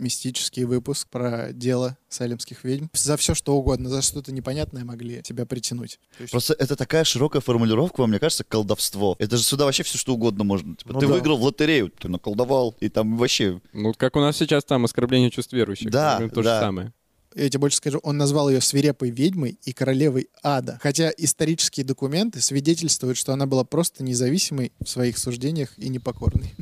мистический выпуск про дело салемских ведьм. За все что угодно, за что-то непонятное могли тебя притянуть. Есть- Просто это такая широкая формулировка, мне кажется, колдовство. Это же сюда вообще все что угодно можно. Типа, Ну ты да. выиграл в лотерею, ты наколдовал, и там вообще... Ну, как у нас сейчас там оскорбление чувств верующих. Да, примерно то да. же самое. Я тебе больше скажу, он назвал ее свирепой ведьмой и королевой ада. Хотя исторические документы свидетельствуют, что она была просто независимой в своих суждениях и непокорной.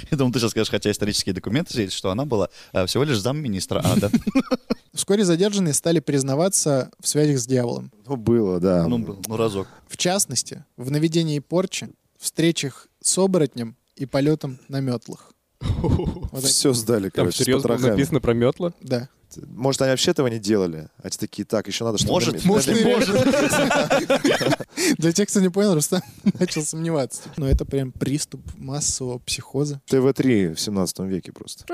Я думал, ты сейчас скажешь, хотя исторические документы свидетельствуют, что она была э, всего лишь замминистра ада. Вскоре задержанные стали признаваться в связях с дьяволом. Ну, было, да. Ну, был, ну, разок. В частности, в наведении порчи, встречах с оборотнем и полетом на метлах. Все сдали, Там короче, с серьезно написано про метла? Да. Может, они вообще этого не делали? А те такие, так, еще надо, чтобы... Может, может, и Для тех, кто не понял, Рустам начал сомневаться. Но это прям приступ массового психоза. ТВ-3 в 17 веке просто.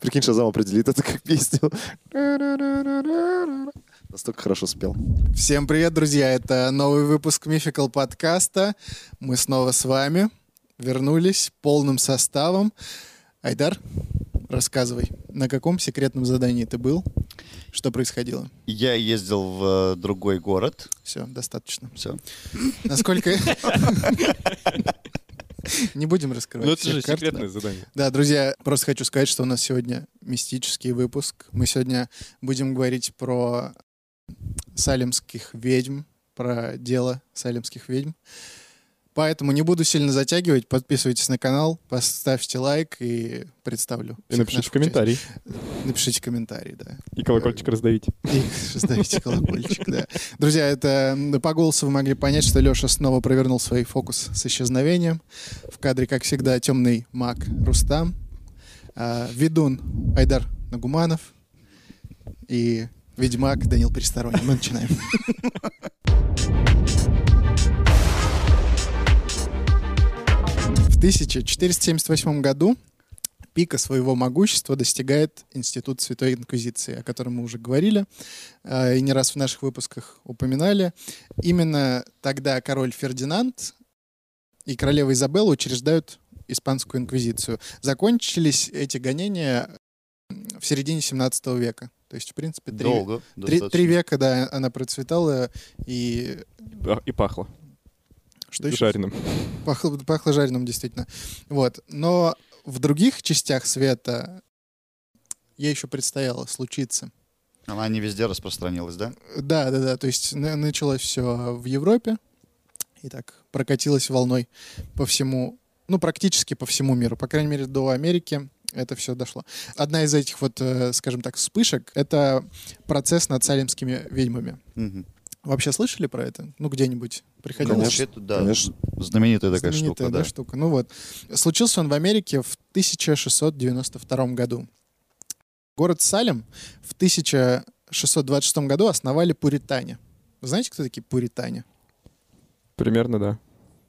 Прикинь, Шазам определит это как песню. Настолько хорошо спел. Всем привет, друзья! Это новый выпуск Мификал подкаста. Мы снова с вами. Вернулись полным составом. Айдар, рассказывай, на каком секретном задании ты был? Что происходило? Я ездил в э, другой город. Все, достаточно. Все. Насколько... Не будем раскрывать Ну, это всех же карт, да. секретное задание. Да, друзья, просто хочу сказать, что у нас сегодня мистический выпуск. Мы сегодня будем говорить про салемских ведьм, про дело салемских ведьм. Поэтому не буду сильно затягивать. Подписывайтесь на канал, поставьте лайк и представлю. И напишите комментарий. участников. Напишите комментарий, да. И колокольчик раздавите. И ставите колокольчик, да. Друзья, это м, по голосу вы могли понять, что Леша снова провернул свой фокус с исчезновением. В кадре, как всегда, темный маг Рустам, а, ведун Айдар Нагуманов и ведьмак Данил Пересторонний. Мы начинаем. В 1478 году пика своего могущества достигает институт Святой Инквизиции, о котором мы уже говорили э, и не раз в наших выпусках упоминали. Именно тогда король Фердинанд и королева Изабелла учреждают Испанскую Инквизицию. Закончились эти гонения в середине 17 века. То есть, в принципе, три, Долго. три- достаточно. три века, да, она процветала, и Да, И пахло. что еще? Жареным. Пахло, пахло жареным, действительно. Вот. Но в других частях света ей еще предстояло случиться. Она не везде распространилась, да? Да, да, да. То есть на- началось все в Европе и так прокатилось волной по всему, ну, практически по всему миру. По крайней мере, до Америки это все дошло. Одна из этих вот, э, скажем так, вспышек — это процесс над салемскими ведьмами. Мгм. Вообще слышали про это? Ну, где-нибудь приходилось? Конечно. Вообще-то, да. Конечно. Знаменитая такая Знаменитая, штука, да, да. штука. Ну вот. Случился он в Америке в 1692 году. Город Салем в 1626 году основали пуритане. Вы знаете, кто такие пуритане? Примерно, да.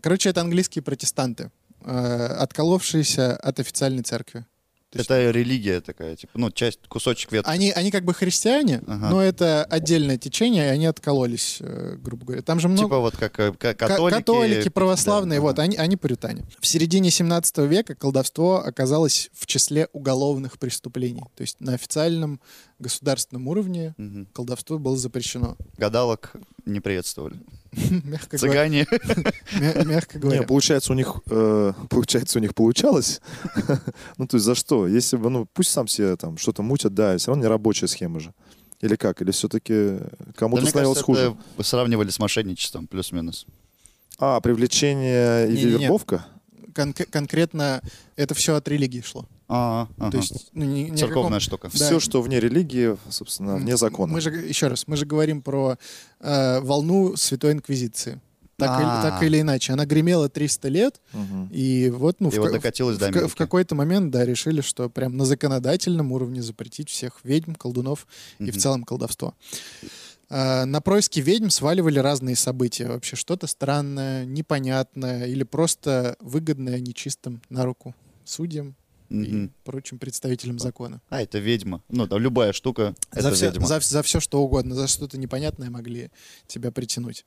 Короче, это английские протестанты, э, отколовшиеся от официальной церкви. То есть Это религия такая, типа, ну, часть, кусочек ветки. Они, они как бы христиане, Ага. но это отдельное течение, и они откололись, э, грубо говоря. Там же много... Типа вот как э, ка- Ка- католики. католики, православные, Да, вот, ага. они, они пуритане. В середине 17 века колдовство оказалось в числе уголовных преступлений. То есть на официальном государственном уровне Мгм. колдовство было запрещено. Гадалок не приветствовали. Мягко. Цыгане. мя- Мягко говоря. получается, у них, э, получается, у них получалось. ну, то есть за что? Если бы, ну, пусть сам себе там что-то мутят, да, все равно не рабочая схема же. Или как? Или все-таки Да, кому-то мне становилось кажется, хуже? это сравнивали с мошенничеством, плюс-минус. А, привлечение и вербовка? Конк- конкретно это все от религии шло. А, То есть ну, ни- ни Церковная каком- штука. Да. Все, что вне религии, собственно, вне закона. Мы же, еще раз, мы же говорим про э, волну Святой Инквизиции. Так, А. или, так или иначе. Она гремела 300 лет, Мгм. и вот, ну, И в, вот ка- докатилась в, до Америки. в какой-то момент, да, решили, что прям на законодательном уровне запретить всех ведьм, колдунов и в целом колдовство. А, на происки ведьм сваливали разные события. Вообще что-то странное, непонятное или просто выгодное нечистым на руку судьям и Мгм. прочим представителям закона. А, это ведьма. Ну, там любая штука — За это все, ведьма. за, за все, что угодно, за что-то непонятное могли тебя притянуть.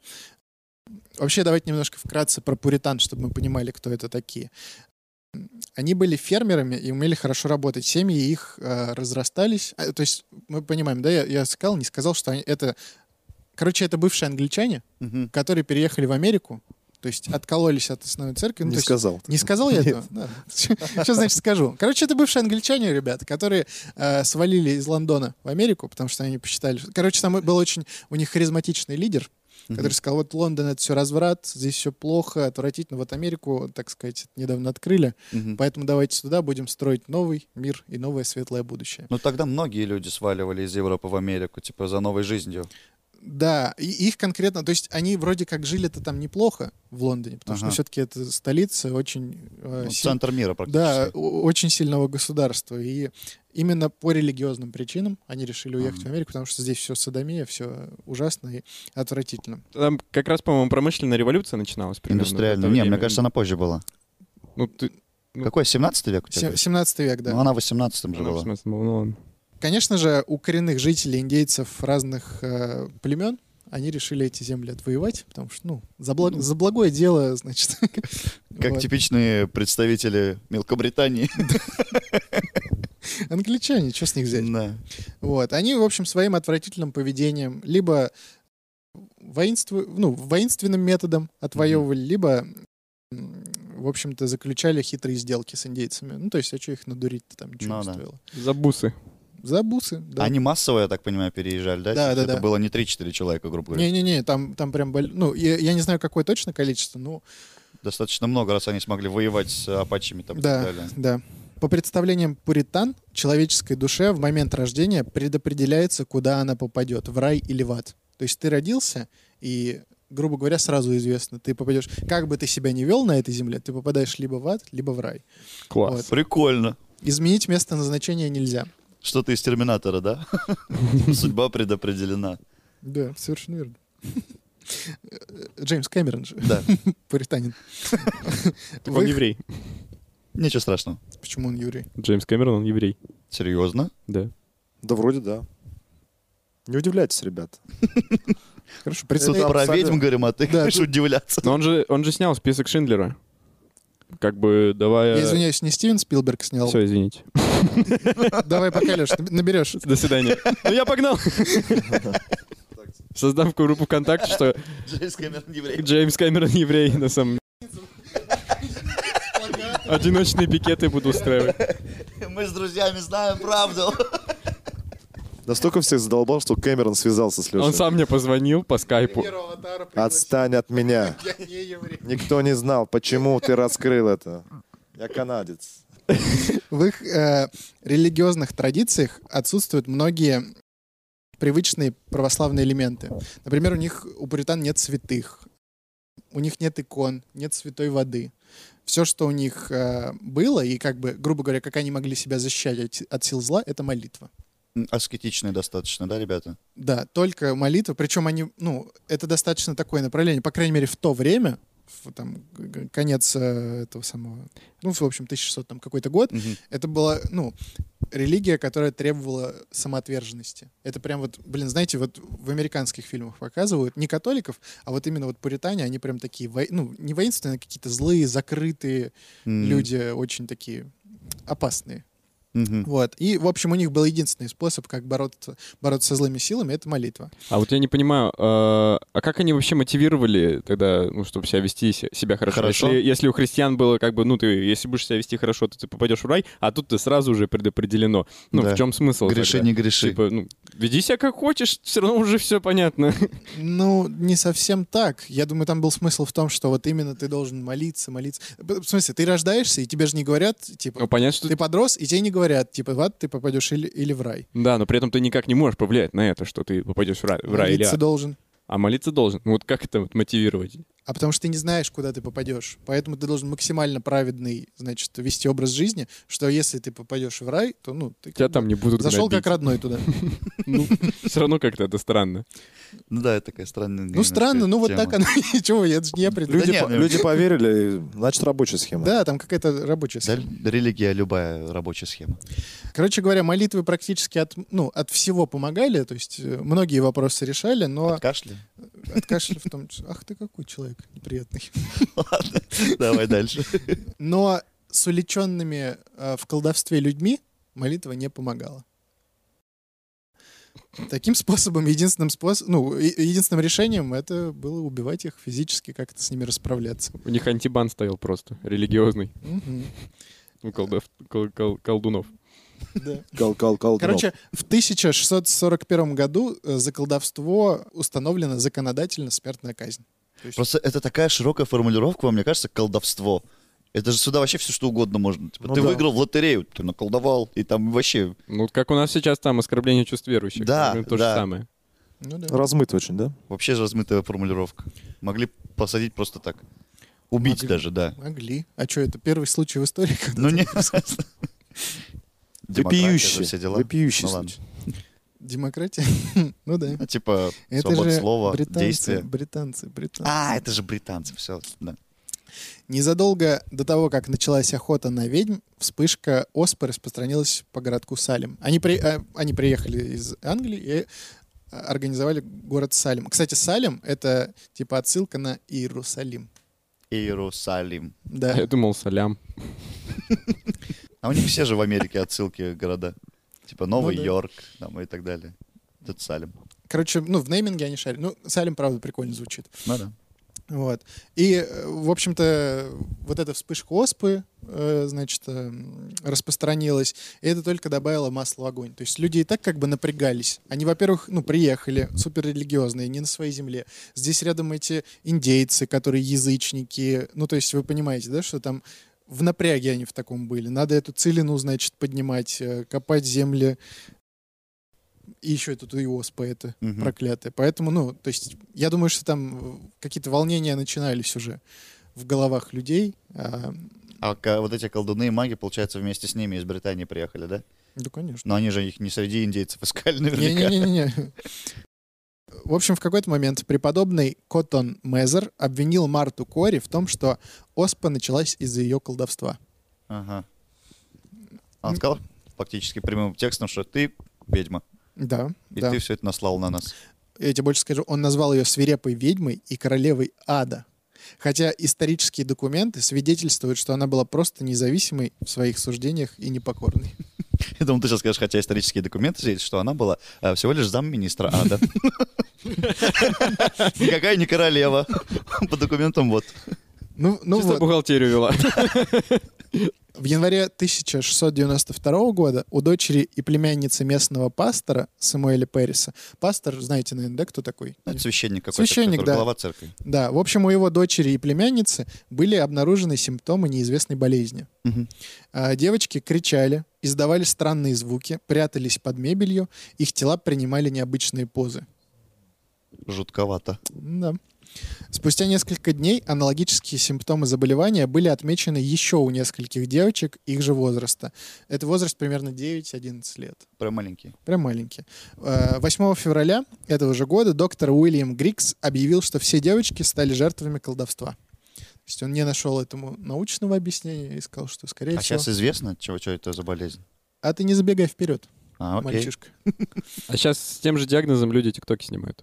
Вообще, давайте немножко вкратце про пуритан, чтобы мы понимали, кто это такие. они были фермерами и умели хорошо работать. Семьи их э, разрастались. А, то есть мы понимаем, да, я, я сказал, не сказал, что они, это... Короче, это бывшие англичане, Мгм. которые переехали в Америку, то есть откололись от основной церкви. Ну, Не то есть- сказал. Не сказал я этого? Что значит скажу? Короче, это бывшие англичане, ребята, которые э, свалили из Лондона в Америку, потому что они посчитали... Короче, там был очень у них харизматичный лидер, который сказал, вот Лондон — это все разврат, здесь все плохо, отвратительно. Вот Америку, так сказать, недавно открыли, поэтому давайте туда будем строить новый мир и новое светлое будущее. Ну тогда многие люди сваливали из Европы в Америку, типа за новой жизнью. Да, и их конкретно, то есть они вроде как жили-то там неплохо в Лондоне, потому что Ага. все-таки это столица очень... э, Ну, Центр мира практически. Да, очень сильного государства. И именно по религиозным причинам они решили уехать в Америку, потому что здесь все садомия, все ужасно и отвратительно. Там как раз, по-моему, промышленная революция начиналась. примерно Индустриально. Не, мне кажется, она позже была. Ну, ты... Ну, Какой, 17 век у тебя? Се- 17 век, да. Ну, она в 18 же она была. смысле, ну, ладно. Конечно же, у коренных жителей, индейцев разных э, племен, они решили эти земли отвоевать, потому что, ну, за, благ- за благое дело, значит. Как вот. типичные представители Мелкобритании. Англичане, что с них взять? Да. Вот. Они, в общем, своим отвратительным поведением либо воинству, ну, воинственным методом отвоевывали, либо, в общем-то, заключали хитрые сделки с индейцами. Ну, то есть, а что их надурить-то там ничего Ну не да. стоило. За бусы. За бусы, да. Они массово, я так понимаю, переезжали, да? Да, да, Это да. было не 3-4 человека, грубо говоря. Не-не-не, там, там прям... бол- Ну, я, я не знаю, какое точно количество, но Достаточно много раз они смогли воевать с апачами там и да, так далее. да. По представлениям пуритан, человеческой душе в момент рождения предопределяется, куда она попадет, в рай или в ад. То есть ты родился, и, грубо говоря, сразу известно, ты попадешь... Как бы ты себя не вел на этой земле, ты попадаешь либо в ад, либо в рай. Класс. Вот. Прикольно. Изменить место назначения нельзя. Что-то из Терминатора, да? Судьба предопределена. Да, совершенно верно. Джеймс Кэмерон же, Да, пуританин. Так он еврей. ничего страшного. Почему он еврей? Джеймс Кэмерон, он еврей. Серьезно? Да. Да вроде да. Не удивляйтесь, ребят. Хорошо, Тут представь... про ведьм говорим, а ты тут- удивляться. Но он же, он же снял список Шиндлера. Как бы давая... Я извиняюсь, не Стивен Спилберг снял. Все, извините. Давай пока, Леш, наберешь. До свидания. Ну я погнал. Создам группу ВКонтакте, что Джеймс Кэмерон еврей. Джеймс Кэмерон еврей на самом Одиночные пикеты буду устраивать. Мы с друзьями знаем правду. Настолько всех задолбал, что Кэмерон связался с Лешей. Он сам мне позвонил по скайпу. Отстань от меня. Никто не знал, почему ты раскрыл это. Я канадец. В их э, религиозных традициях отсутствуют многие привычные православные элементы. Например, у них у пуритан нет святых, у них нет икон, нет святой воды. Все, что у них э, было, и как бы, грубо говоря, как они могли себя защищать от, от сил зла, это молитва. Аскетичный достаточно, да, ребята? Да, только молитва. Причем они, ну, это достаточно такое направление, по крайней мере, в то время, в, там, конец э, этого самого, ну, в общем, 1600 там какой-то год, Мгм. это была, ну, религия, которая требовала самоотверженности. Это прям вот, блин, знаете, вот в американских фильмах показывают не католиков, а вот именно вот пуритане, они прям такие, вой- ну, не воинственные, а какие-то злые, закрытые М. люди, очень такие опасные. Мгм. Вот. И, в общем, у них был единственный способ, как бороться, бороться со злыми силами, это молитва. А вот я не понимаю, э, а как они вообще мотивировали тогда, ну, чтобы себя вести се- себя хорошо? Хорошо. Если, если у христиан было как бы, ну, ты, если будешь себя вести хорошо, то ты попадешь в рай, а тут ты сразу уже предопределено. Ну, Да. в чем смысл? Греши, тогда? не греши. Типа, ну, веди себя как хочешь, все равно уже все понятно. Ну, не совсем так. Я думаю, там был смысл в том, что вот именно ты должен молиться, молиться. В смысле, ты рождаешься, и тебе же не говорят, типа, Ну, понятно, что... ты подрос, и тебе не говорят, типа, в ад ты попадешь или, или в рай. Да, но при этом ты никак не можешь повлиять на это, что ты попадешь в рай, в рай или Молиться ад. должен. А молиться должен. Ну, вот как это вот мотивировать? А потому что ты не знаешь, куда ты попадешь. Поэтому ты должен максимально праведный, значит, вести образ жизни, что если ты попадешь в рай, то, ну, ты Тебя там не будут зашел гнобить. как родной туда. Ну, все равно как-то это странно. Ну да, это такая странная Ну, странно, ну, вот так оно. Чего, это же не я придумал. Люди, ну- поверили, значит, рабочая схема. Да, там какая-то рабочая схема. религия любая рабочая схема. Короче говоря, молитвы практически от, ну, от всего помогали, то есть э, многие вопросы решали, но От кашля? от кашля в том числе. Ах ты какой человек неприятный. Ладно, давай дальше. Но с уличенными э, в колдовстве людьми молитва не помогала. Таким способом, единственным способом, ну, единственным решением это было убивать их физически, как-то с ними расправляться. У них антибан стоял просто, религиозный, у колдов- кол- кол- колдунов. Да. Кал. Короче, в 1641 году э, за колдовство установлена законодательно смертная казнь. Есть- Просто это такая широкая формулировка, мне кажется, колдовство. Это же сюда вообще все что угодно можно. Типа, Ну ты да. выиграл в лотерею, ты наколдовал, и там вообще... Ну, как у нас сейчас там оскорбление чувств верующих. Да, примерно то да. же самое. Ну да. Размыто очень, да? Вообще размытая формулировка. Могли посадить просто так. Убить Могли. даже, да. Могли. А что, это первый случай в истории? Ну не... Демократия, Вопиющий. Вопиющий случай. Демократия? Ну да. А, Типа, Это свобода же слова, британцы, действия. британцы, британцы. А, это же британцы, все, да. Незадолго до того, как началась охота на ведьм, вспышка оспы распространилась по городку Салем. Они, при- э, они приехали из Англии и э, организовали город Салем. Кстати, Салем — это типа отсылка на Иерусалим. Иерусалим. Да. Я думал, салям. А у них все же в Америке отсылки города. Типа Новый Ну да. Йорк там, и так далее. Тут Салим. Короче, ну, в нейминге они шарят. Ну, Салем, правда, прикольно звучит. Ну да. Вот. И, э, в общем-то, вот эта вспышка оспы, э, значит, э, распространилась, и это только добавило масла в огонь. То есть люди и так как бы напрягались. Они, во-первых, ну, приехали, суперрелигиозные, не на своей земле. Здесь рядом эти индейцы, которые язычники. Ну, то есть вы понимаете, да, что там в напряге они в таком были. Надо эту целину, значит, поднимать, э, копать земли. И еще тут и оспа это Мгм. проклятая. Поэтому, ну, то есть, я думаю, что там э, какие-то волнения начинались уже в головах людей. А, А вот эти колдуны и маги, получается, вместе с ними из Британии приехали, да? да, конечно. Но они же их не среди индейцев искали наверняка. Не-не-не-не. В общем, в какой-то момент преподобный Коттон Мезер обвинил Марту Кори в том, что оспа началась из-за ее колдовства. Ага. Он сказал фактически прямым текстом, что ты ведьма, Да, и да. ты все это наслал на нас. Я тебе больше скажу, он назвал ее свирепой ведьмой и королевой ада. Хотя исторические документы свидетельствуют, что она была просто независимой в своих суждениях и непокорной. Я думал, ты сейчас скажешь, хотя исторические документы свидетельствуют, что она была э, всего лишь замминистра ада. Никакая не королева. По документам вот. Ну, ну Чисто вот. бухгалтерию вела. В январе 1692 года у дочери и племянницы местного пастора Самуэля Перриса, пастор, знаете, наверное, да, кто такой? Ну, Это священник какой-то, Священник, да. глава церкви. Да, в общем, у его дочери и племянницы были обнаружены симптомы неизвестной болезни. Мгм. А, Девочки кричали, издавали странные звуки, прятались под мебелью, их тела принимали необычные позы. Жутковато. Да. Спустя несколько дней аналогические симптомы заболевания были отмечены еще у нескольких девочек их же возраста. Это возраст примерно 9-11 лет. Прям маленький. Прям маленькие. Э, 8 февраля этого же года доктор Уильям Грикс объявил, что все девочки стали жертвами колдовства. То есть он не нашел этому научного объяснения и сказал, что, скорее А всего... сейчас известно, чего, что это за болезнь? А ты не забегай вперед, А, окей. мальчишка. А сейчас с тем же диагнозом люди тиктоки снимают.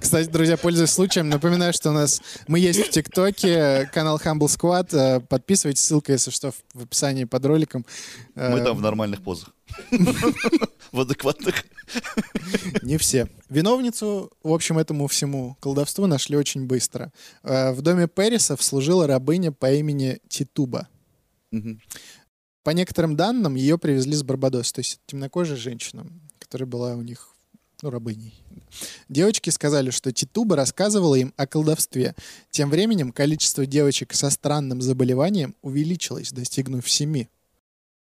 Кстати, друзья, пользуясь случаем, напоминаю, что у нас мы есть в ТикТоке, канал Humble Squad. Э, Подписывайтесь, ссылка, если что, в- описании под роликом. Э, Мы там в нормальных позах. В адекватных. Не все. Виновницу, в общем, этому всему колдовству нашли очень быстро. Э, В доме Перрисов служила рабыня по имени Титуба. По некоторым данным, ее привезли с Барбадоса, то есть темнокожая женщина, которая была у них ну, рабыней. Девочки сказали, что Титуба рассказывала им о колдовстве. Тем временем количество девочек со странным заболеванием увеличилось, достигнув семи.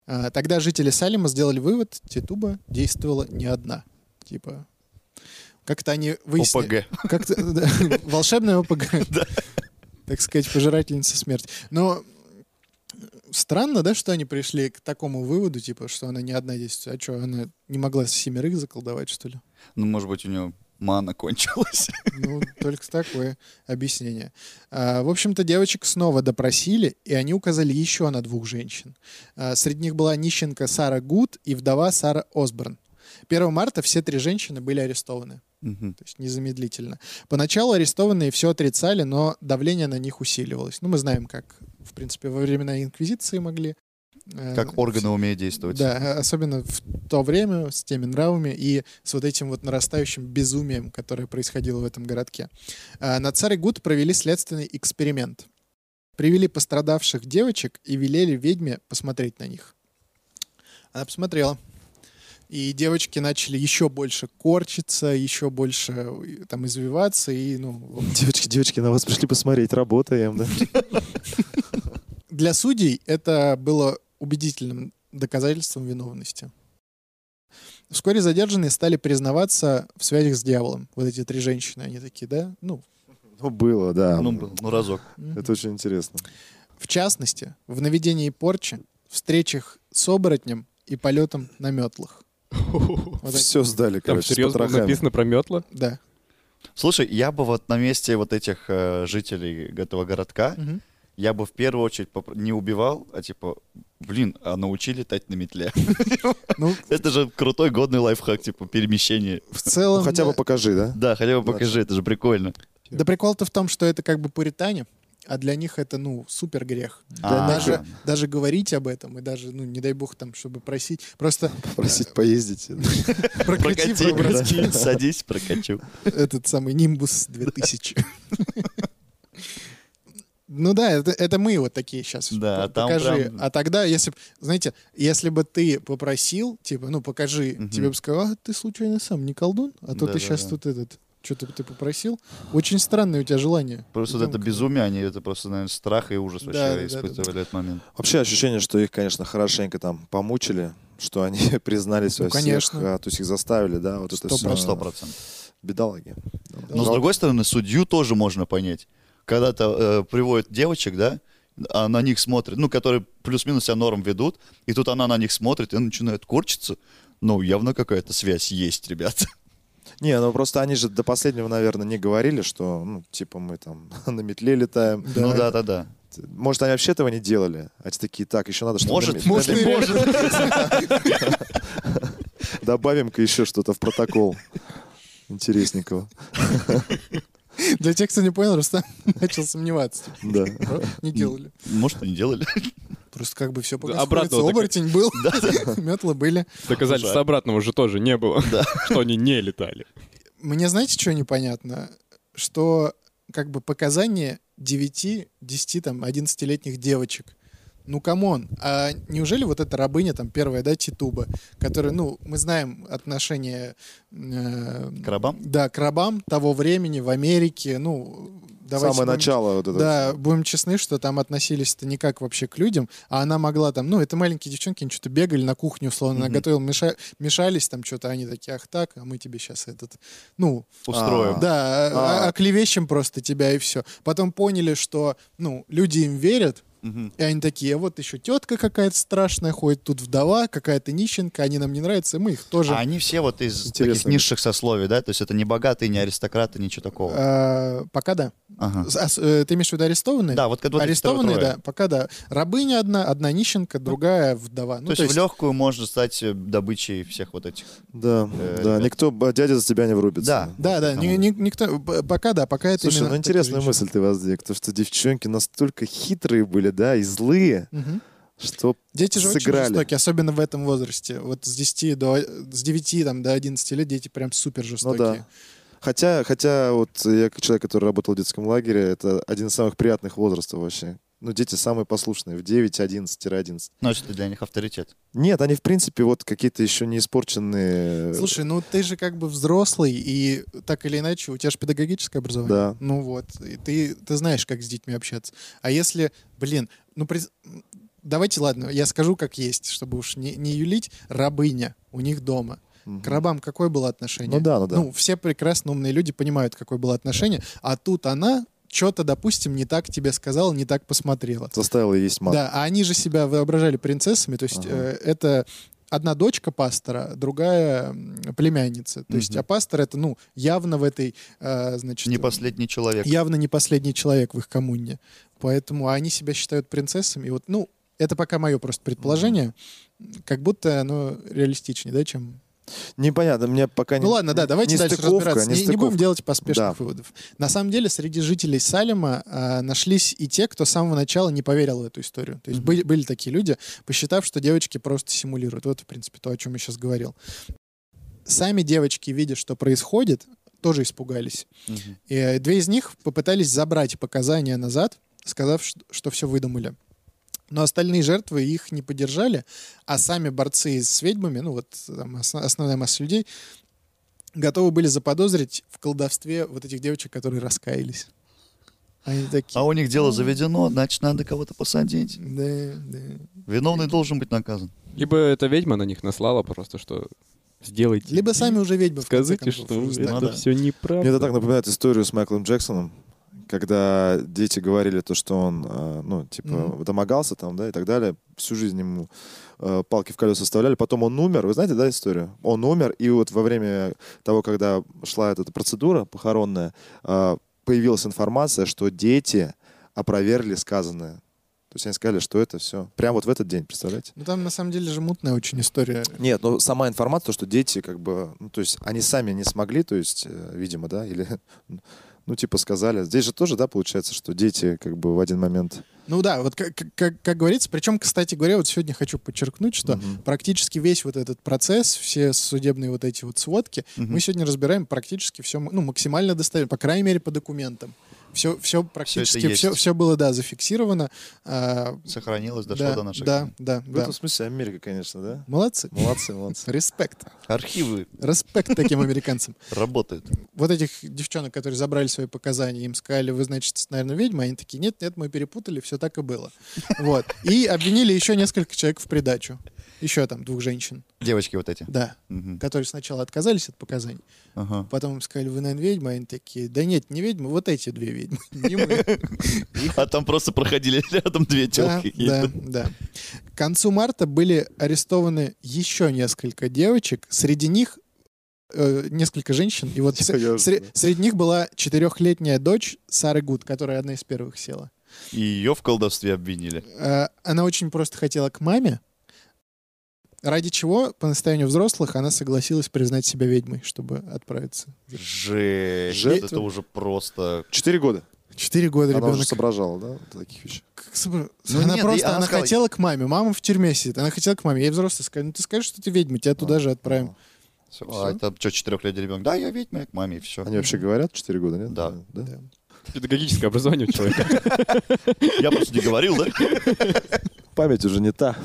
А, Тогда жители Салима сделали вывод, Титуба действовала не одна. Типа, как-то они выяснили... ОПГ. Как-то, да, волшебная ОПГ. Так сказать, пожирательница смерти. Но странно, да, что они пришли к такому выводу, типа, что она не одна действует. А что, она не могла семерых заколдовать, что ли? Ну, может быть, у него мана кончилась. Ну, только такое объяснение. А, в общем-то, девочек снова допросили, и они указали еще на двух женщин. А, среди них была нищенка Сара Гуд и вдова Сара Осборн. 1 марта все три женщины были арестованы. Мгм. то есть незамедлительно. Поначалу арестованные все отрицали, но давление на них усиливалось. Ну, мы знаем, как, в принципе, во времена Инквизиции могли. э, Как органы умеют действовать. Да, особенно в то время с теми нравами и с вот этим вот нарастающим безумием, которое происходило в этом городке. А, На царь Гуд провели следственный эксперимент. Привели пострадавших девочек и велели ведьме посмотреть на них. Она посмотрела. И девочки начали еще больше корчиться, еще больше э, там извиваться и, ну, Девочки, девочки, на вас пришли посмотреть, работаем, да? Для судей это было убедительным доказательством виновности. Вскоре задержанные стали признаваться в связях с дьяволом. Вот эти три женщины, они такие, да? Ну, Ну, было, да. Ну, был, ну, разок. Это очень интересно. в частности, в наведении порчи, встречах с оборотнем и полетом на метлах. Вот. Все сдали, Там короче, с серьезно потрохами. написано про метла? Да. Слушай, я бы вот на месте вот этих э, жителей этого городка, Мгм. я бы в первую очередь поп- не убивал, а типа, блин, а научи летать на метле. Ну, Это же крутой, годный лайфхак, типа, перемещение. в целом... Ну, хотя бы да. покажи, да? Да, хотя бы покажи, это же прикольно. Да прикол-то в том, что это как бы пуритане, а для них это, ну, супер грех. А, даже, даже говорить об этом, и даже, ну, не дай бог там, чтобы просить. Просто Просить поездить. прокати, садись, прокачу. этот самый Nimbus 2000. Ну да, это, это мы вот такие сейчас. Да, а там покажи. прям- А тогда, если знаете, если бы ты попросил, типа, ну покажи, Мгм. тебе бы сказал, а ты случайно сам не колдун? А то ты Да-да-да. сейчас тут этот, что-то ты попросил. Очень странное у тебя желание. Просто вот это безумие, они это просто, наверное, страх и ужас Да, вообще да, испытывали да. этот момент. Вообще ощущение, что их, конечно, хорошенько там помучили, что они признались Ну, во всех, конечно. а, то есть их заставили, да, вот это Сто все. Сто процентов. Бедолаги. Но с другой стороны, судью тоже можно понять. Когда-то э, приводят девочек, да, а на них смотрят, ну, которые плюс-минус себя норм ведут, и тут она на них смотрит и начинает корчиться. Ну, явно какая-то связь есть, ребята. Не, ну просто они же до последнего, наверное, не говорили, что, ну, типа, мы там на метле летаем. Да. Ну да, да, да. Может, они вообще этого не делали? А те такие, так, еще надо что-то... Может, на Может, и Добавим-ка еще что-то в протокол. Интересненького. Для тех, кто не понял, Рустам начал сомневаться. Да. Правда? Не делали. Может, они делали. Просто как бы все пока Обратно Оборотень был, метлы были. Доказательств Слушай, а- обратного же тоже не было, что они не летали. Мне знаете, что непонятно? Что как бы показания 9, 10, там, 11-летних девочек. Ну, come on. А неужели вот эта рабыня, там, первая, да, Титуба, которая, ну, мы знаем отношение... э, К рабам? Да, к рабам того времени в Америке, ну... давайте Самое будем- начало вот это. Да, будем честны, что там относились-то не как вообще к людям, а она могла там, ну, это маленькие девчонки, они что-то бегали на кухню, условно, она Мгм. готовила, меша- мешались там что-то, они такие, ах так, а мы тебе сейчас этот, ну, Устроим. А. да, А. а- оклевещем просто тебя и все. Потом поняли, что, ну, люди им верят, И они такие, «А вот еще тетка какая-то страшная ходит, тут вдова, какая-то нищенка, они нам не нравятся, и мы их тоже... А они все вот из Интересно. таких низших сословий, да? То есть это не богатые, не аристократы, ничего такого. А, пока да. Ага. А э, ты имеешь в виду арестованные? Да, вот, вот эти Арестованные, да, пока да. Рабыня одна, одна нищенка, другая вдова. Ну, то, есть в легкую можно стать э, добычей всех вот этих. Да, Э, да, ребят. никто, дядя за тебя не врубится. Да. Да, да, ни- ни- никто, пока да, пока это Слушай, ну вещи. мысль ты воздвиг, то что девчонки настолько хитрые были, да, и злые, Мгм. что Дети же очень Сыграли. жестокие, особенно в этом возрасте. Вот с 10 до, с 9 там, до 11 лет дети прям супер Ну жестокие. да. Хотя, хотя вот я как человек, который работал в детском лагере, это один из самых приятных возрастов вообще. Ну, дети самые послушные, в 9-11-11. Ну, это для них авторитет. Нет, они, в принципе, вот какие-то еще не испорченные. Слушай, ну ты же как бы взрослый, и так или иначе, у тебя же педагогическое образование. Да. Ну вот, и ты, ты знаешь, как с детьми общаться. А если, блин, ну приз- давайте, ладно, я скажу, как есть, чтобы уж не, не юлить, рабыня у них дома. К рабам какое было отношение? Ну да, ну да. Ну, все прекрасно умные люди понимают, какое было отношение, а тут она что-то, допустим, не так тебе сказала, не так посмотрела. Заставила есть мат. Да, а они же себя воображали принцессами, то есть Ага. э, это одна дочка пастора, другая племянница. То есть, Мгм. а пастор это, ну, явно в этой, э, значит, Не последний человек. явно не последний человек в их коммуне. Поэтому они себя считают принцессами. И вот, ну, это пока мое просто предположение. Как будто оно реалистичнее, да, чем Непонятно, мне пока не... Ну ладно, да, давайте не дальше стыковка, разбираться. Не, не стыковка. будем делать поспешных Да. выводов. На самом деле, среди жителей Салема а, нашлись и те, кто с самого начала не поверил в эту историю. То есть были, были такие люди, посчитав, что девочки просто симулируют. Вот, в принципе, то, о чем я сейчас говорил. Сами девочки, видя, что происходит, тоже испугались. Мгм. И э, две из них попытались забрать показания назад, сказав, ш- что все выдумали. Но остальные жертвы их не поддержали, а сами борцы с ведьмами, ну вот там осно- основная масса людей, готовы были заподозрить в колдовстве вот этих девочек, которые раскаялись. Они такие... А у них дело заведено, значит, надо кого-то посадить. Да, да. Виновный должен быть наказан. Либо эта ведьма на них наслала просто, что сделайте. Либо сами уже ведьмы. в конце Скажите, концов, что это да. все неправда. Мне это так напоминает историю с Майклом Джексоном, когда дети говорили то, что он, э, ну, типа, Мгм. домогался там, да, и так далее. Всю жизнь ему э, палки в колеса вставляли. Потом он умер. Вы знаете, да, историю? Он умер, и вот во время того, когда шла эта процедура похоронная, э, появилась информация, что дети опровергли сказанное. То есть они сказали, что это все. Прямо вот в этот день, представляете? Ну там на самом деле же мутная очень история. Нет, ну сама информация, то, что дети как бы, ну то есть они сами не смогли, то есть, видимо, да, или, ну типа сказали. Здесь же тоже, да, получается, что дети как бы в один момент... Ну да, вот как, как, как говорится, причем, кстати говоря, вот сегодня хочу подчеркнуть, что Мгм. практически весь вот этот процесс, все судебные вот эти вот сводки, Мгм. мы сегодня разбираем практически все, ну, максимально достоверно, по крайней мере, по документам. Все, все практически, есть. все, все было, да, зафиксировано. А, Сохранилось, дошло да, до наших да, дней. да, В да. этом смысле Америка, конечно, да? Молодцы. Молодцы, молодцы. Респект. Архивы Респект таким американцам. работают. Вот этих девчонок, которые забрали свои показания, им сказали, вы, значит, наверное, ведьма, они такие, нет, нет, мы перепутали, все так и было. Вот. И обвинили еще несколько человек в придачу. Еще там двух женщин. Девочки вот эти. Да. Мгм. Которые сначала отказались от показаний. Ага. Потом им сказали, вы, наверное, ведьма. Они такие, да нет, не ведьма, вот эти две ведьмы. Не мы. А там просто проходили рядом две телки. да, да. К концу марта были арестованы еще несколько девочек. Среди них э, несколько женщин. И вот среди них была четырехлетняя дочь Сары Гуд, которая одна из первых села. И ее в колдовстве обвинили. Э, Она очень просто хотела к маме, ради чего, по настоянию взрослых, она согласилась признать себя ведьмой, чтобы отправиться. Жесть. Жесть. Это уже просто... Четыре года. Четыре года Она уже ребенок. соображала, да, вот таких вещей. Как собра- Ну она нет, просто, она она сказала- хотела к маме. Мама в тюрьме сидит. Она хотела к маме. Ей взрослые сказали, ну ты скажешь, что ты ведьма, тебя туда же отправим. Всё. Всё. А это что, четырехлетний ребенок? Да, я ведьма, я к маме, и все. Они вообще говорят четыре года, нет? Да. да? Да. Педагогическое образование у человека. Я просто не говорил, да? Память уже не та.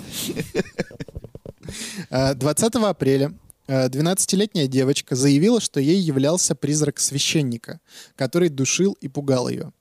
А, 20 апреля а, 12-летняя девочка заявила, что ей являлся призрак священника, который душил и пугал ее.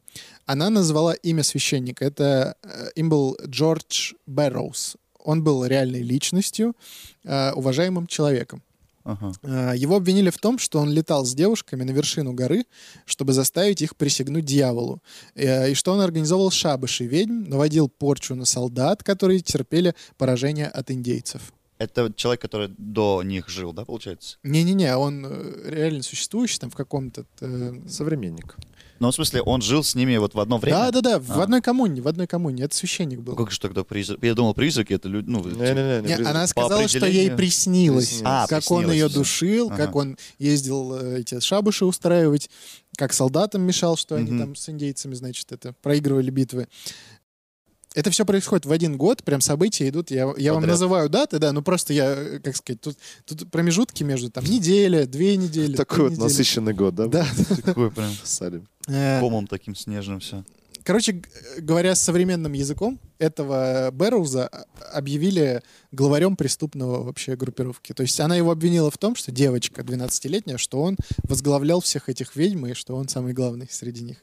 Она назвала имя священника. Это э, им был Джордж Бэрроуз. Он был реальной личностью, э, уважаемым человеком. Ага. Его обвинили в том, что он летал с девушками на вершину горы, чтобы заставить их присягнуть дьяволу. Э, И что он организовал шабаши ведьм, наводил порчу на солдат, которые терпели поражение от индейцев. Это человек, который до них жил, да, получается? Не-не-не, он э, реально существующий там в каком-то... э, Современник. Ну, в смысле, он жил с ними вот в одно время? Да-да-да, в А. одной коммуне, в одной коммуне. Это священник был. Ну, Как же тогда призрак? Я думал, призраки это люди, ну, Не-не-не, не Не, призрак. она сказала, что ей приснилось, Приснилось. А, как он приснилось ее всё. душил, Ага. как он ездил э, эти шабыши устраивать, как солдатам мешал, что они Мгм. там с индейцами, значит, это проигрывали битвы. Это все происходит в один год, прям события идут. Я, я вам называю даты, да, ну просто я, э, как сказать, тут, тут промежутки между там неделя, две недели. Такой вот недели. насыщенный год, да? Да. такой прям Салим. Э, комом таким снежным все. Короче, говоря современным языком, этого Бэрроуза а- объявили главарем преступного вообще группировки. То есть она его обвинила в том, что девочка 12-летняя, что он возглавлял всех этих ведьм, и что он самый главный среди них.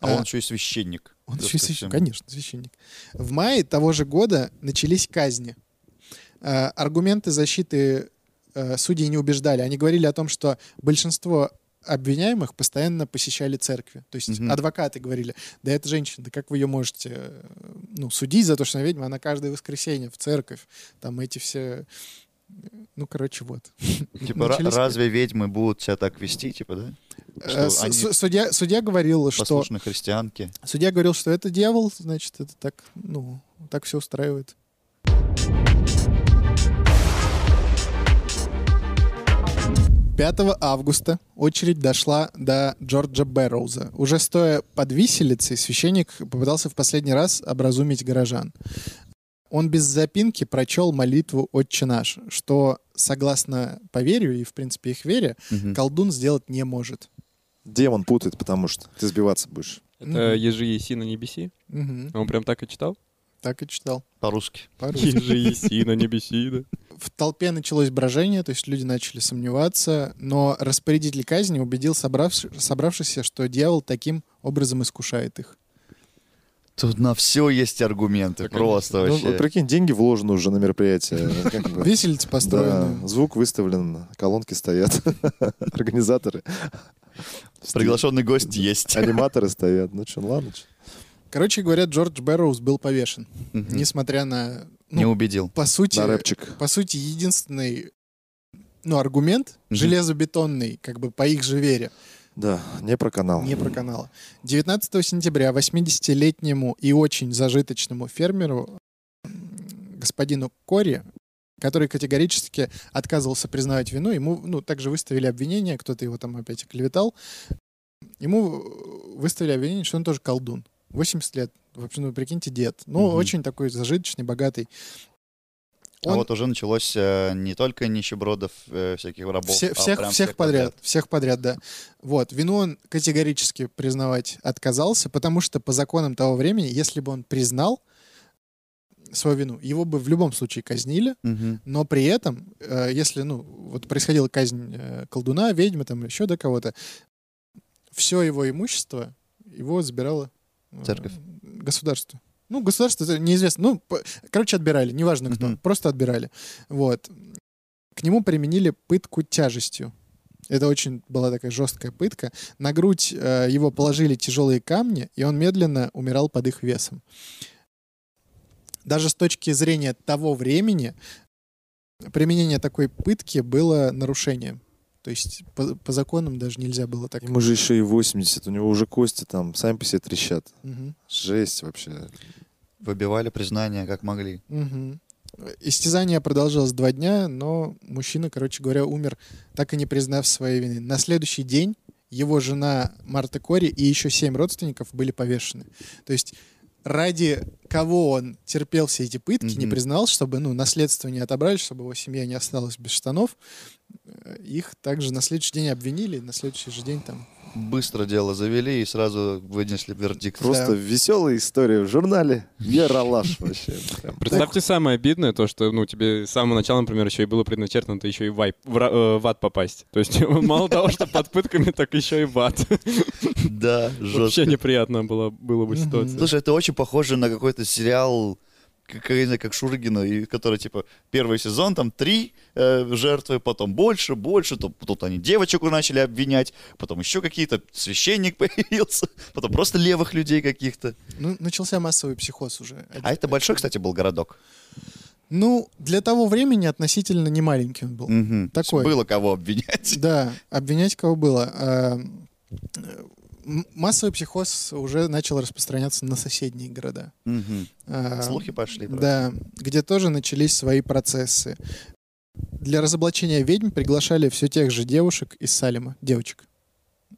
А он А, еще и священник. он еще и священник, конечно, священник. В мае того же года начались казни. А, Аргументы защиты э, судей не убеждали. Они говорили о том, что большинство обвиняемых постоянно посещали церкви. То есть Мгм. адвокаты говорили, да это женщина, да как вы ее можете э, ну, судить за то, что она ведьма, она каждое воскресенье в церковь. Там эти все... Ну, короче, вот. Типа, Начались- разве ведьмы будут себя так вести, типа, да? Э, с- они Судья, судья говорил, что послушные христианки. судья говорил, что это дьявол, значит, это так, ну, так все устраивает. 5 августа очередь дошла до Джорджа Бэрроуза. Уже стоя под виселицей, священник попытался в последний раз образумить горожан. Он без запинки прочел молитву «Отче наш», что, согласно поверью и, в принципе, их вере, Мгм. колдун сделать не может. Демон путает, потому что ты сбиваться будешь. Это «Ежи еси на небеси». Мгм. Он прям так и читал? Так и читал. По-русски. По-русски. «Ежи еси на небеси», да. В толпе началось брожение, то есть люди начали сомневаться, но распорядитель казни убедил собравши- собравшихся, что дьявол таким образом искушает их. Тут на все есть аргументы. Да, просто Ну, вообще. вот прикинь, деньги вложены уже на мероприятие. Да, построена. звук выставлен, колонки стоят, организаторы, Приглашенный гость есть. аниматоры стоят. Ну что, ладно. Короче говоря, Джордж Бэрроуз был повешен, несмотря на, ну, Не убедил. по сути, На рэпчик. по сути, единственный ну, аргумент, Мгм. железобетонный, как бы по их же вере, Да, не про канал. не про канала. 19 сентября 80-летнему и очень зажиточному фермеру господину Кори, который категорически отказывался признавать вину, ему ну, также выставили обвинение, кто-то его там опять оклеветал, ему выставили обвинение, что он тоже колдун. 80 лет. Вообще, ну, прикиньте, дед. Ну, Мгм. очень такой зажиточный, богатый. А Он- вот уже началось э, не только нищебродов, э, всяких рабов, Все- а всех, прям всех подряд, всех подряд, да. Вот. Вину он категорически признавать отказался, потому что по законам того времени, если бы он признал свою вину, его бы в любом случае казнили, Мгм. но при этом, э, если, ну, вот происходила казнь э, колдуна, ведьмы, там, еще до кого-то, все его имущество его забирало э, Церковь. Государство. Ну, государство, это неизвестно. Ну, по- короче, отбирали, неважно кто, Мгм. просто отбирали. Вот. К нему применили пытку тяжестью. Это очень была такая жесткая пытка. На грудь э, его положили тяжелые камни, и он медленно умирал под их весом. Даже с точки зрения того времени применение такой пытки было нарушением. То есть по, по законам даже нельзя было так. Ему же еще и 80, у него уже кости там сами по себе трещат. Мгм. Жесть вообще. Выбивали признание как могли. Мгм. Истязание продолжалось два дня, но мужчина, короче говоря, умер, так и не признав своей вины. На следующий день его жена Марта Кори и еще семь родственников были повешены. То есть ради кого он терпел все эти пытки, не Мгм. признал, чтобы ну, наследство не отобрали, чтобы его семья не осталась без штанов, э, их также на следующий день обвинили, на следующий же день там Быстро дело завели и сразу вынесли вердикт. Просто Да. веселая история в журнале Ералаш вообще. Представьте самое обидное, то, что, ну, тебе с самого начала, например, еще и было предначертано, еще и в, ай- в ра- э, в ад попасть. То есть мало того, что под пытками, так еще и в ад. Да, жестко. Вообще неприятно было, было бы ситуация. Слушай, это очень похоже на какой-то сериал, как, я не знаю, как Шургина, и который, типа, первый сезон, там, три э, жертвы, потом больше, больше, то, тут они девочек начали обвинять, потом еще какие-то, священник появился, потом просто левых людей каких-то. ну, начался массовый психоз уже. А это большой, кстати, был городок. Ну, для того времени относительно не маленький он был. Есть Такой. Было кого обвинять. Да, обвинять кого было. Массовый психоз уже начал распространяться на соседние города. Мгм. А, Слухи пошли. просто. Да, где тоже начались свои процессы. Для разоблачения ведьм приглашали все тех же девушек из Салема, девочек.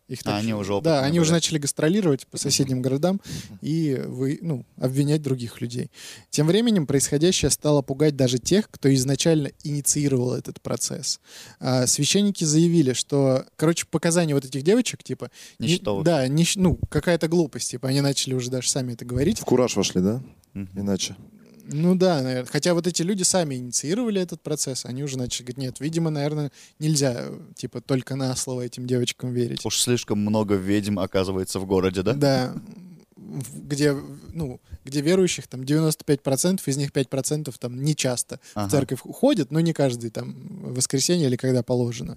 Их А они уже Да, они уже были. начали гастролировать по соседним городам и вы, ну, обвинять других людей. Тем временем происходящее стало пугать даже тех, кто изначально инициировал этот процесс. А, священники заявили, что, короче, показания вот этих девочек, типа... не- да, нищ- ну, какая-то глупость. Типа, они начали уже даже сами это говорить. В кураж вошли, да? Иначе. Ну да, наверное. Хотя вот эти люди сами инициировали этот процесс, они уже начали говорить, нет, видимо, наверное, нельзя, типа, только на слово этим девочкам верить. Уж слишком много ведьм оказывается в городе, да? Да. В- Где, ну, где верующих там 95%, из них 5% там не часто в Ага. церковь ходят, но не каждый там в воскресенье или когда положено.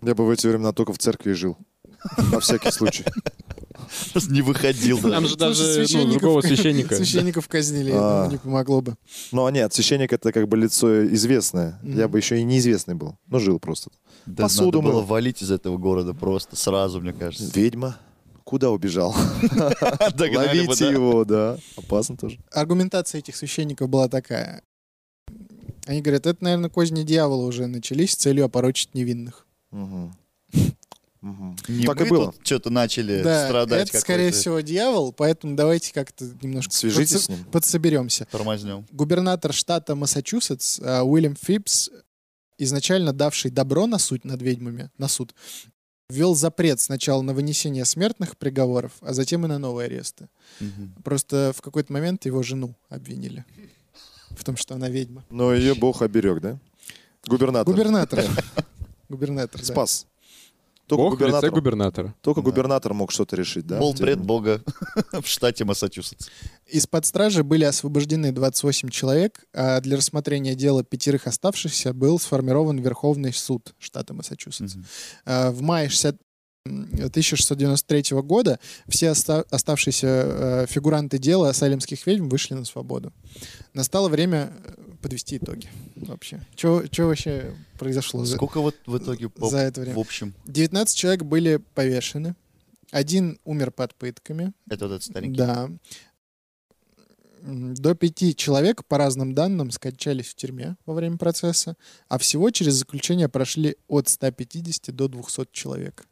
Я бы в эти времена только в церкви жил. На всякий случай. Не выходил. Там даже. же даже ну, священников- другого священника. Священников казнили, я А. думаю, не помогло бы. Ну, а нет, священник это как бы лицо известное. Я бы еще и неизвестный был. Ну, жил просто. Да Посуду надо было валить из этого города просто сразу, мне кажется. Ведьма. Куда убежал? Ловите его, да. Опасно тоже. аргументация этих священников была такая. Они говорят, это, наверное, козни дьявола уже начались с целью опорочить невинных. Мгм. Мгм. Не Так мы и было. тут что-то начали Да, страдать. это, скорее всего, дьявол, поэтому давайте как-то немножко Свяжитесь подсо- с ним. подсоберемся. Тормознем. Губернатор штата Массачусетс э, Уильям Фипс, изначально давший добро на суд над ведьмами, на суд, ввел запрет сначала на вынесение смертных приговоров, а затем и на новые аресты. Мгм. Просто в какой-то момент его жену обвинили в том, что она ведьма. Но ее Бог оберег, да? Губернатор. Губернатор. Губернатор, да. Спас. Только Бог в лице губернатор, губернатора. только Да. губернатор мог что-то решить, да? Был Типа, бред бога в штате Массачусетс. Из-под стражи были освобождены 28 человек, а для рассмотрения дела пятерых оставшихся был сформирован Верховный суд штата Массачусетс. А, В мае 60 м, 1693 года все оста- оставшиеся э, фигуранты дела салемских ведьм вышли на свободу. Настало время э, подвести итоги вообще. Что вообще произошло за, Сколько вот в итоге по- за это в время? общем? 19 человек были повешены. Один умер под пытками. Это вот этот старенький. Да. До пяти человек, по разным данным, скончались в тюрьме во время процесса, а всего через заключение прошли от 150 до 200 человек.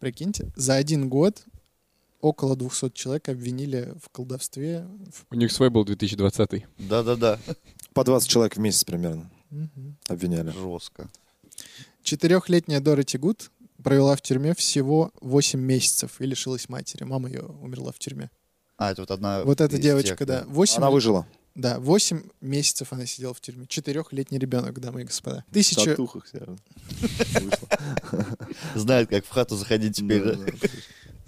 Прикиньте, за один год около 200 человек обвинили в колдовстве. В- У них свой был 2020. Да-да-да. По 20 человек в месяц примерно обвиняли. Жестко. Четырехлетняя Дороти Гуд провела в тюрьме всего 8 месяцев и лишилась матери. Мама ее умерла в тюрьме. А, это вот одна Вот эта девочка, тех, да. 8 Она выжила. Да, 8 месяцев она сидела в тюрьме. Четырехлетний ребенок, дамы и господа. Тысяча... Вышла. Знает, как в хату заходить теперь.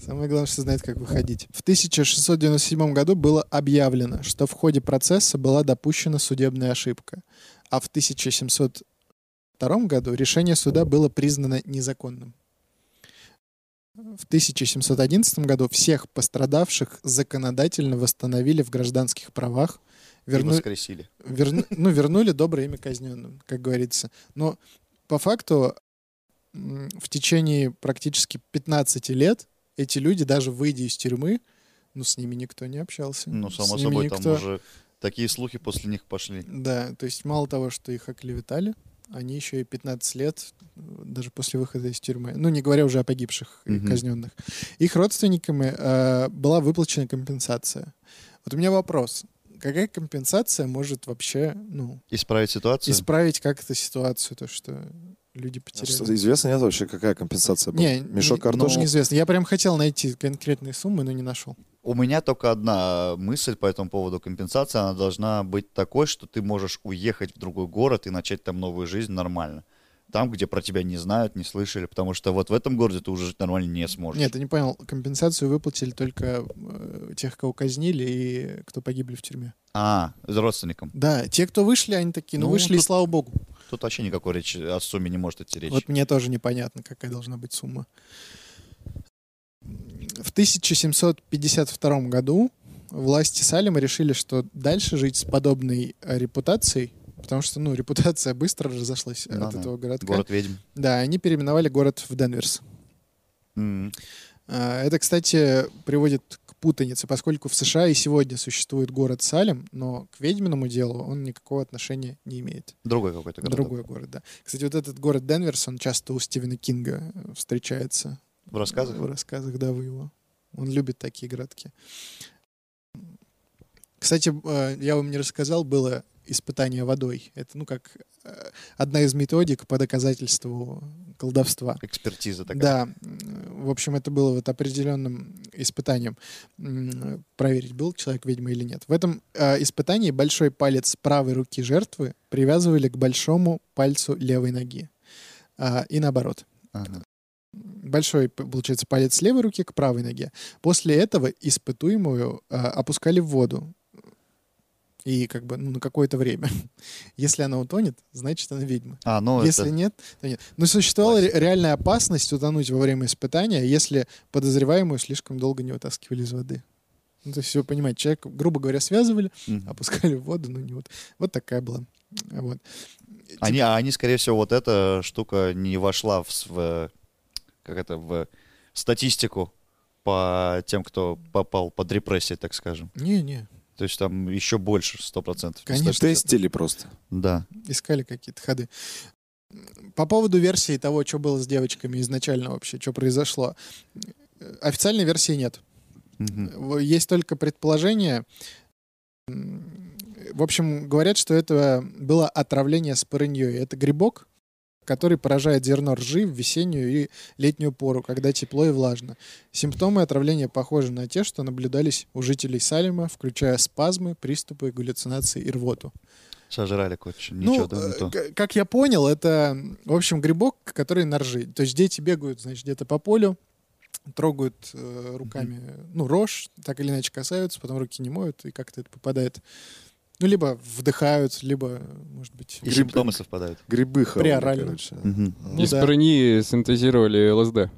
Самое главное, что знает, как выходить. В 1697 году было объявлено, что в ходе процесса была допущена судебная ошибка. А в 1702 году решение суда было признано незаконным. В 1711 году всех пострадавших законодательно восстановили в гражданских правах, И верну- воскресили. верну- ну, вернули доброе имя казненным, как говорится. Но по факту в течение практически 15 лет эти люди, даже выйдя из тюрьмы, ну, с ними никто не общался. Ну, само собой, там никто- уже такие слухи после них пошли. Да, то есть мало того, что их оклеветали, они еще и 15 лет, э, даже после выхода из тюрьмы, ну, не говоря уже о погибших и Мгм. казненных, их родственникам э, была выплачена компенсация. Вот у меня вопрос. Какая компенсация может вообще, ну, Исправить ситуацию? исправить как-то ситуацию, то, что люди потеряли. Что, известно нет вообще, какая компенсация была? Не, Мешок не- картошки? ну, неизвестно. Я прям хотел найти конкретные суммы, но не нашел. У меня только одна мысль по этому поводу компенсации. Она должна быть такой, что ты можешь уехать в другой город и начать там новую жизнь нормально. Там, где про тебя не знают, не слышали, потому что вот в этом городе ты уже жить нормально не сможешь. Нет, ты не понял. Компенсацию выплатили только э, тех, кого казнили и кто погибли в тюрьме. А, с родственником. Да, те, кто вышли, они такие, ну, Ну, вышли, и тут- слава богу. Тут вообще никакой речи о сумме не может идти речь. Вот мне тоже непонятно, какая должна быть сумма. В 1752 году власти Салема решили, что дальше жить с подобной э, репутацией, потому что, ну, репутация быстро разошлась Да, от да. этого городка. Город ведьм. Да, они переименовали город в Денверс. А, Это, кстати, приводит к путанице, поскольку в США и сегодня существует город Салем, но к ведьминому делу он никакого отношения не имеет. Другой какой-то город. Другой город, да. Кстати, вот этот город Денверс, он часто у Стивена Кинга э, встречается. В рассказах? В рассказах, да, вы его. Он любит такие городки. Кстати, э, я вам не рассказал, было испытание водой. Это, ну, как э, одна из методик по доказательству колдовства. Экспертиза такая. Да, в общем, это было вот определенным испытанием. Проверить, был человек ведьма или нет. В этом э, испытании большой палец правой руки жертвы привязывали к большому пальцу левой ноги. А, И наоборот. Ага. Большой, получается, палец левой руки к правой ноге. После этого испытуемую а, опускали в воду. И как бы ну, на какое-то время. Если она утонет, значит, она ведьма. А, ну Если это... нет, то нет. Но существовала Классика. реальная опасность утонуть во время испытания, если подозреваемую слишком долго не вытаскивали из воды. Ну, то есть, вы понимаете, человека, грубо говоря, связывали, Мгм. опускали в воду, ну не вот. Вот такая была. Вот. Они, а они, скорее всего, вот эта штука не вошла в, в, как это, в статистику по тем, кто попал под репрессии, так скажем. Не-не, То есть там еще больше, сто процентов. Конечно. Тестили просто. Да. искали какие-то ходы. По поводу версии того, что было с девочками изначально вообще, что произошло. Официальной версии нет. В- Есть только предположение. В общем, говорят, что это было отравление спорыньей. Это грибок, который поражает зерно ржи в весеннюю и летнюю пору, когда тепло и влажно. Симптомы отравления похожи на те, что наблюдались у жителей Салема, включая спазмы, приступы, галлюцинации и рвоту. Сожрали Ну, ничего, да, не э, то. как я понял, это, в общем, грибок, который на ржи. То есть дети бегают, значит, где-то по полю, трогают э, руками, ну, рожь, так или иначе касаются, потом руки не моют, и как-то это попадает. Ну, либо вдыхают, либо, может быть... И симптомы совпадают. Грибы хавали, Приорально. короче. Мгм. Ну Из да. парни синтезировали ЛСД.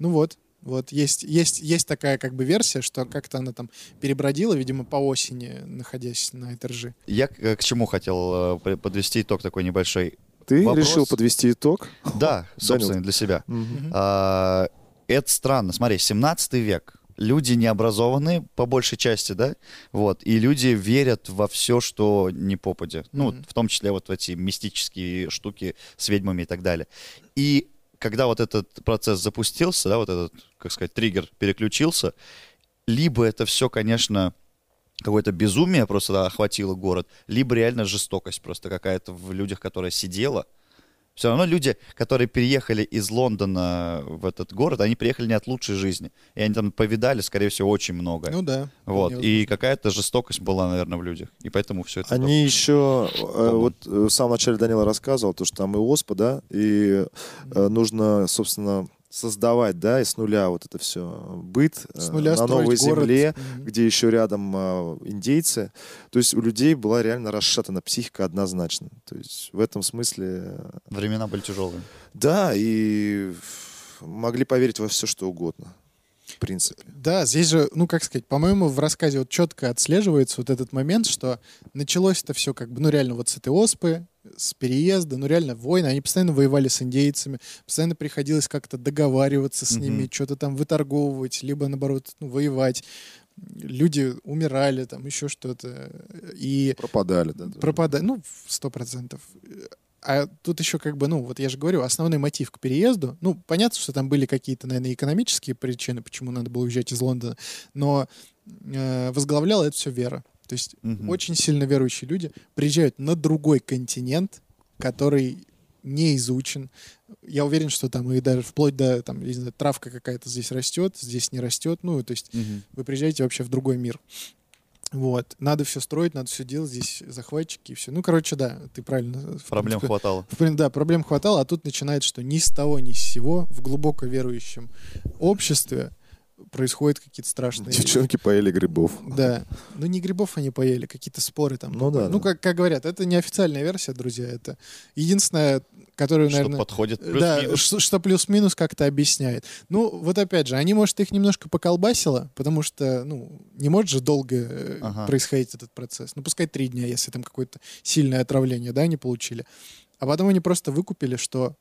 Ну вот, вот есть, есть, есть такая как бы версия, что как-то она там перебродила, видимо, по осени, находясь на этой ржи. Я к, к чему хотел э, подвести итог такой небольшой. Ты Вопрос- решил подвести итог? Да, собственно, для себя. А, это странно. Смотри, 17 век. Люди необразованные, по большей части, да? Вот. И люди верят во все, что не попадя. Ну, Мгм. в том числе вот в эти мистические штуки с ведьмами и так далее. И когда вот этот процесс запустился, да, вот этот, как сказать, триггер переключился, либо это все, конечно, какое-то безумие просто охватило город, либо реально жестокость просто какая-то в людях, которая сидела. Все равно люди, которые переехали из Лондона в этот город, они приехали не от лучшей жизни. И они там повидали, скорее всего, очень многое. Ну да. вот. И какая-то жестокость была, наверное, в людях. И поэтому все это... Они еще, э, вот э, в самом начале Данила рассказывал, то, что там и ОСПА, да, и э, нужно, собственно, создавать, да, и с нуля вот это все быт э, С нуля на новой город. земле, Мгм. где еще рядом э, индейцы. То есть у людей была реально расшатана психика однозначно. То есть в этом смысле, э, Времена были тяжелые. да, и могли поверить во все, что угодно. В принципе. Да, здесь же, ну, как сказать, по-моему, в рассказе вот четко отслеживается вот этот момент, что началось это все как бы, ну, реально вот с этой оспы, с переезда, ну, реально войны, они постоянно воевали с индейцами, постоянно приходилось как-то договариваться с ними, что-то там выторговывать, либо, наоборот, ну, воевать. Люди умирали, там, еще что-то. И Пропадали, да. тоже. пропадать, ну, сто процентов. А тут еще как бы, ну, вот я же говорю, основной мотив к переезду, ну, понятно, что там были какие-то, наверное, экономические причины, почему надо было уезжать из Лондона, но э, возглавляла это все вера. То есть Мгм. очень сильно верующие люди приезжают на другой континент, который не изучен. Я уверен, что там и даже вплоть до, там, не знаю, травка какая-то здесь растет, здесь не растет. Ну, то есть Мгм. вы приезжаете вообще в другой мир. Вот. Надо все строить, надо все делать, здесь захватчики и все. Ну, короче, да, ты правильно. в Проблем принципе, хватало. в Да, проблем хватало, а тут начинает, что ни с того, ни с сего в глубоко верующем обществе происходят какие-то страшные... Девчонки поели грибов. Да. Ну, не грибов они поели, какие-то споры там. Ну да, Ну, да. как, как говорят, это не официальная версия, друзья. Это единственная, которую, Что наверное... подходит Да, плюс-минус. что, что плюс-минус как-то объясняет. Ну, вот опять же, они, может, их немножко поколбасило, потому что, ну, не может же долго э, Ага. происходить этот процесс. Ну, пускай три дня, если там какое-то сильное отравление, да, они получили. А потом они просто выкупили, что,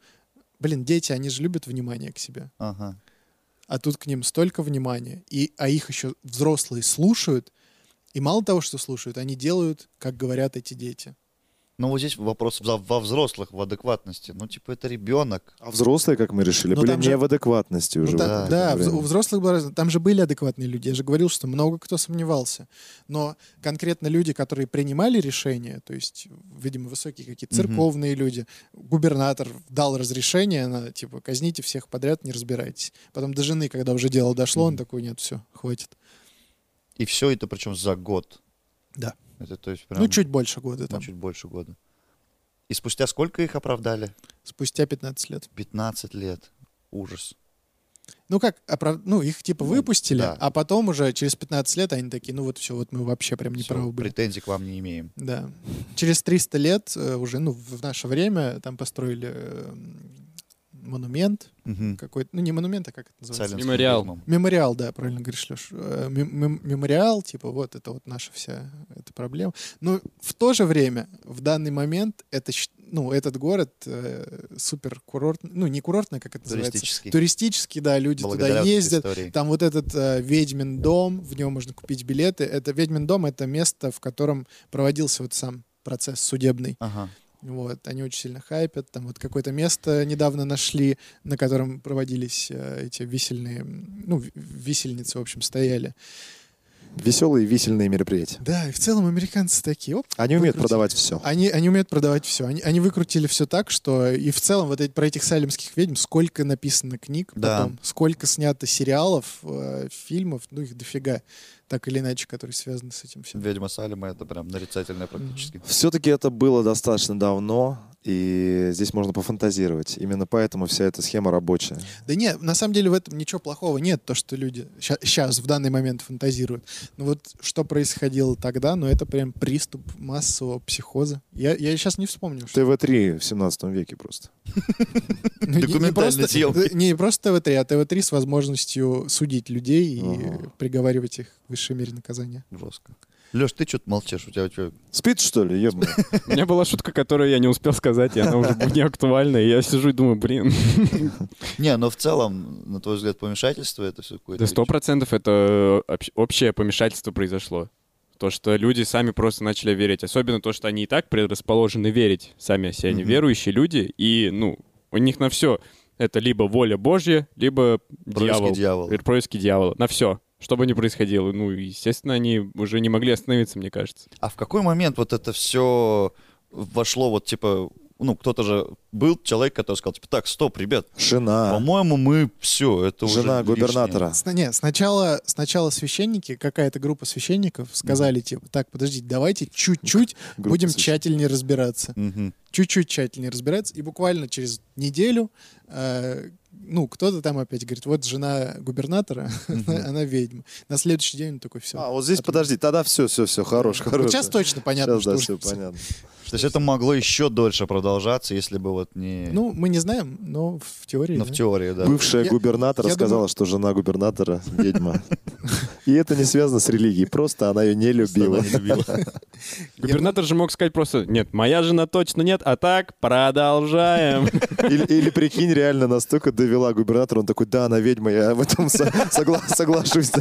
блин, дети, они же любят внимание к себе. Ага. А тут к ним столько внимания, и, а их еще взрослые слушают, и мало того, что слушают, они делают, как говорят эти дети. Ну, вот здесь вопрос во, взрослых, в адекватности. Ну, типа, это ребенок. А взрослые, как мы решили, Ну, были же- не в адекватности Ну уже. да, в да, вз- время. у взрослых было разное. Там же были адекватные люди. Я же говорил, что много кто сомневался. Но конкретно люди, которые принимали решения, то есть, видимо, высокие какие-то церковные люди, губернатор дал разрешение на, типа, казните всех подряд, не разбирайтесь. Потом до жены, когда уже дело дошло, он Мгм. такой, нет, все, хватит. И все это причем за год. Да. Это, то есть, прям, Ну, чуть больше года ну, там. чуть больше года. И спустя сколько их оправдали? Спустя 15 лет. 15 лет. Ужас. Ну как, оправ- ну их типа Ну, выпустили, да. а потом уже через 15 лет они такие, ну вот все, вот мы вообще прям не Всё, правы были. Претензий к вам не имеем. Да. Через 300 лет э, уже, ну, в наше время там построили э, монумент Мгм. какой-то, ну, не монумент, а как это называется? Социальным Мемориал. Мемориал, да, правильно говоришь, Леш. Э, мем- мем- Мемориал, типа, вот это вот наша вся эта проблема. Но в то же время, в данный момент, это, ну, этот город э, супер курортный, ну, не курортный, как это называется? Туристический. Туристический, да, люди Благодаря туда ездят. истории. Там вот этот э, ведьмин дом, в нем можно купить билеты. Это ведьмин дом, это место, в котором проводился вот сам процесс судебный. Ага. Вот, они очень сильно хайпят. Там вот какое-то место недавно нашли, на котором проводились э, эти висельные, м, ну, висельницы, в общем, стояли. Веселые висельные мероприятия. Да, и в целом американцы такие, оп, Они умеют Выкрутили. продавать все. Они, они умеют продавать все. Они, они выкрутили все так, что и в целом вот эти, про этих салемских ведьм сколько написано книг Да. потом, сколько снято сериалов, э, фильмов, ну их дофига, так или иначе, которые связаны с этим всем. Ведьма Салема это прям нарицательное практически. Все-таки это было достаточно давно, и здесь можно пофантазировать. Именно поэтому вся эта схема рабочая. Да нет, на самом деле в этом ничего плохого нет, то, что люди сейчас, в данный момент фантазируют. Но вот что происходило тогда, ну это прям приступ массового психоза. Я, я сейчас не вспомню. Что... ТВ-3 в 17 веке просто. Ну, просто- съемки. Не просто ТВ-3, а ТВ-3 с возможностью судить людей и приговаривать их к высшей мере наказания. Жестко. Леш, ты что-то молчишь? У тебя, у тебя- Спит, что ли? Ебаный. У меня была шутка, которую я не успел сказать, и она уже не актуальна. И я сижу и думаю, блин, Не, но в целом, на твой взгляд, помешательство это все какое-то... да сто процентов это общ- общее помешательство произошло. То, что люди сами просто начали верить. Особенно то, что они и так предрасположены верить. Сами все они верующие люди. И, ну, у них на все это либо воля Божья, либо Происки дьявол. дьявола. Происки дьявола. На все. Что бы ни происходило. Ну, естественно, они уже не могли остановиться, мне кажется. А в какой момент вот это все вошло, вот типа, ну, кто-то же был человек, который сказал, типа, так, стоп, ребят, Жена. по-моему, мы все, это уже Жена лишнее». губернатора. Сна- Не, сначала, сначала священники, какая-то группа священников сказали, типа, так, подождите, давайте чуть-чуть Группа будем тщательнее разбираться. Мгм. Чуть-чуть тщательнее разбираться. И буквально через неделю, э, ну, кто-то там опять говорит, вот жена губернатора, она, она ведьма. На следующий день он такой, все. А, вот здесь, подожди, тогда все, все, все, хорош, хорош. сейчас точно понятно, Сейчас, что да, уже все понятно. То есть это могло еще дольше продолжаться, если бы вот не... Ну, мы не знаем, но в теории. в да. теории, да. Бывшая Я- губернатора я сказала, думаю- что жена губернатора ведьма. И это не связано с религией, просто она ее не любила. Она не любила. Губернатор же мог сказать просто, нет, моя жена точно нет, а так продолжаем. Или, или прикинь, реально настолько довела губернатора, он такой, да, она ведьма, я в этом со- согла- соглашусь.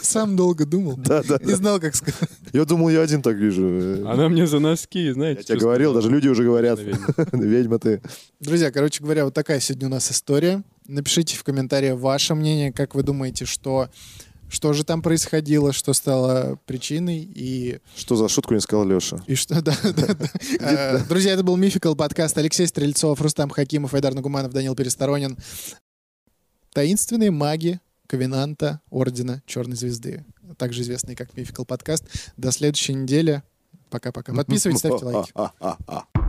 Сам долго думал. Не знал, как сказать. Я думал, я один так вижу. Она мне за носки, знаете. Я тебе говорил, даже люди уже говорят, Ведьма. ты. Друзья, короче говоря, вот такая сегодня у нас история. Напишите в комментариях ваше мнение, как вы думаете, что, что же там происходило, что стало причиной и, Что за шутку не сказал Леша? и что... Да, да, да. Э, Друзья, это был Мификал подкаст. Алексей Стрельцов, Рустам Хакимов, Айдар Нагуманов, Данил Пересторонин. Таинственные маги Ковенанта Ордена Черной Звезды. Также известный как Мификал подкаст. До следующей недели. Пока-пока. Подписывайтесь, ставьте лайки. А-а-а-а.